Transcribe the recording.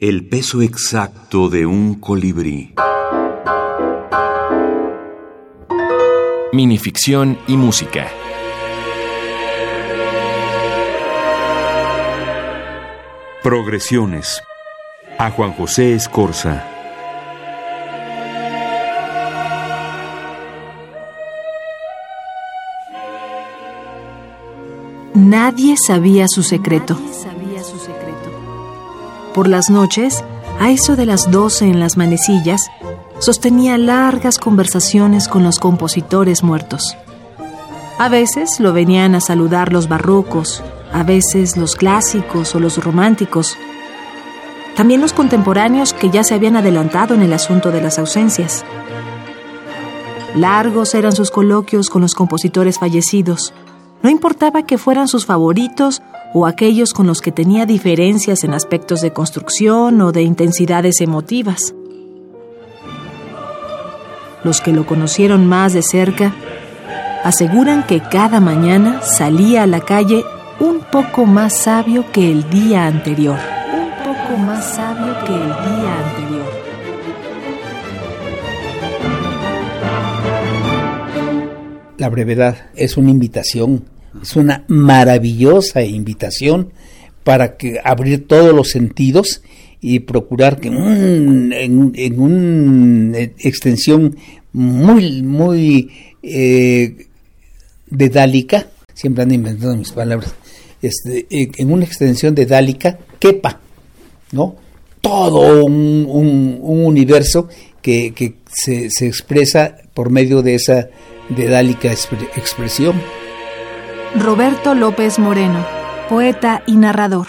El peso exacto de un colibrí. Minificción y música. Progresiones. A Juan José Escorza. Nadie sabía su secreto. Por las noches, a eso de las doce en las manecillas, sostenía largas conversaciones con los compositores muertos. A veces lo venían a saludar los barrocos, a veces los clásicos o los románticos, también los contemporáneos que ya se habían adelantado en el asunto de las ausencias. Largos eran sus coloquios con los compositores fallecidos. No importaba que fueran sus favoritos o aquellos con los que tenía diferencias en aspectos de construcción o de intensidades emotivas. Los que lo conocieron más de cerca aseguran que cada mañana salía a la calle un poco más sabio que el día anterior. Un poco más sabio que el día anterior. La brevedad es una invitación es una maravillosa invitación para que abrir todos los sentidos y procurar que en, una extensión muy, muy eh, dedálica, siempre ando inventando mis palabras, este, en una extensión dedálica quepa, ¿no? Todo un, universo que, se, se, expresa por medio de esa dedálica expresión. Roberto López Moreno, poeta y narrador.